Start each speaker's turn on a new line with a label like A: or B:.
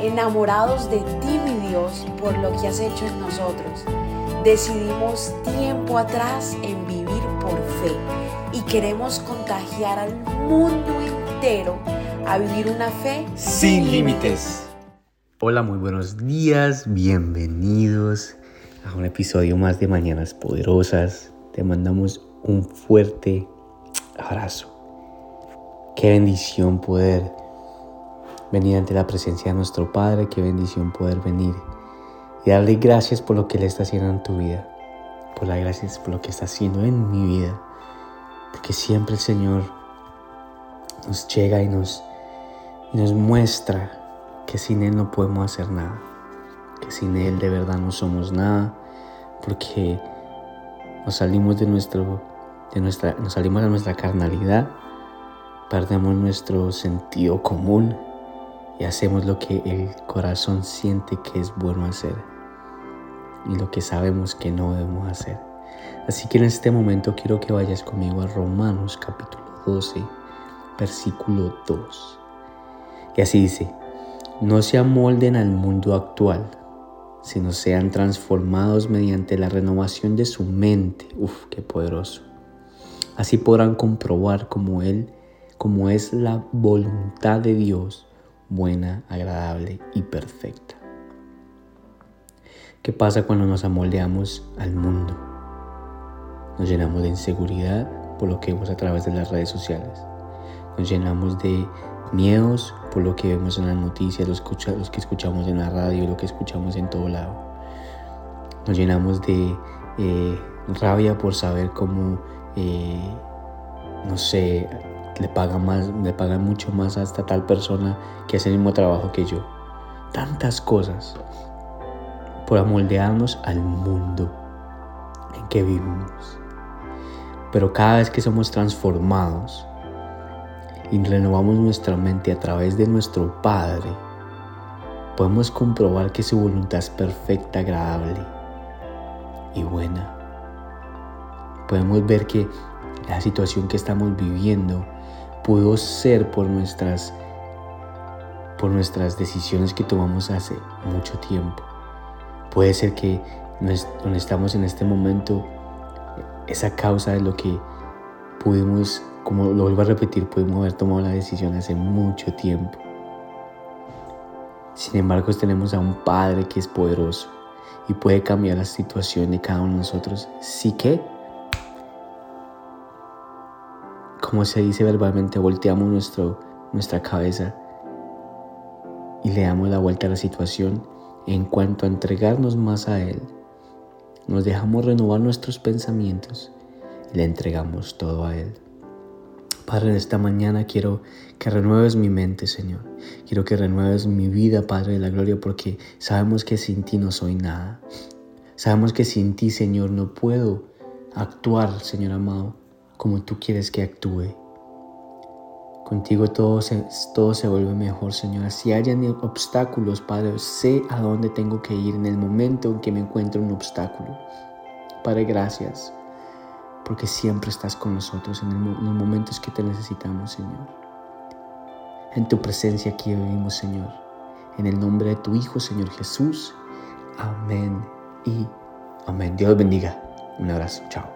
A: enamorados de ti, mi Dios, por lo que has hecho en nosotros. Decidimos tiempo atrás en vivir por fe y queremos contagiar al mundo entero a vivir una fe
B: sin límites. Hola, muy buenos días, bienvenidos a un episodio más de Mañanas Poderosas. Te mandamos un fuerte abrazo. Qué bendición poder venir ante la presencia de nuestro Padre, qué bendición poder venir y darle gracias por lo que Él está haciendo en tu vida, por las gracias por lo que está haciendo en mi vida, porque siempre el Señor nos llega y nos, y nos muestra que sin Él no podemos hacer nada, que sin Él de verdad no somos nada, porque nos salimos de nuestro, de nuestra, nos salimos de nuestra carnalidad, perdemos nuestro sentido común y hacemos lo que el corazón siente que es bueno hacer y lo que sabemos que no debemos hacer. Así que en este momento quiero que vayas conmigo a Romanos capítulo 12, versículo 2. Y así dice, no se amolden al mundo actual, sino sean transformados mediante la renovación de su mente. Uf, qué poderoso. Así podrán comprobar cómo Él, cómo es la voluntad de Dios, buena, agradable y perfecta. ¿Qué pasa cuando nos amoldeamos al mundo? Nos llenamos de inseguridad por lo que vemos a través de las redes sociales. Nos llenamos de miedos por lo que vemos en las noticias, los, que escuchamos en la radio, lo que escuchamos en todo lado. Nos llenamos de eh, rabia por saber cómo, eh, no sé, le pagan, más, le pagan mucho más a esta tal persona que hace el mismo trabajo que yo. Tantas cosas por amoldearnos al mundo en que vivimos. Pero cada vez que somos transformados y renovamos nuestra mente a través de nuestro Padre, podemos comprobar que su voluntad es perfecta, agradable y buena. Podemos ver que la situación que estamos viviendo pudo ser por nuestras por nuestras decisiones que tomamos hace mucho tiempo. Puede ser que donde estamos en este momento, esa causa de lo que pudimos, como lo vuelvo a repetir, pudimos haber tomado la decisión hace mucho tiempo. Sin embargo, tenemos a un Padre que es poderoso y puede cambiar la situación de cada uno de nosotros. Sí que, como se dice verbalmente, volteamos nuestra cabeza y le damos la vuelta a la situación en cuanto a entregarnos más a Él, nos dejamos renovar nuestros pensamientos y le entregamos todo a Él. Padre, en esta mañana quiero que renueves mi mente, Señor. Quiero que renueves mi vida, Padre de la Gloria, porque sabemos que sin ti no soy nada. Sabemos que sin ti, Señor, no puedo actuar, Señor amado, como tú quieres que actúe. Contigo todo se, todo se vuelve mejor, Señor. Si hayan obstáculos, Padre, sé a dónde tengo que ir en el momento en que me encuentro un obstáculo. Padre, gracias, porque siempre estás con nosotros en, en los momentos que te necesitamos, Señor. En tu presencia aquí vivimos, Señor. En el nombre de tu Hijo, Señor Jesús. Amén y amén. Dios bendiga. Un abrazo. Chao.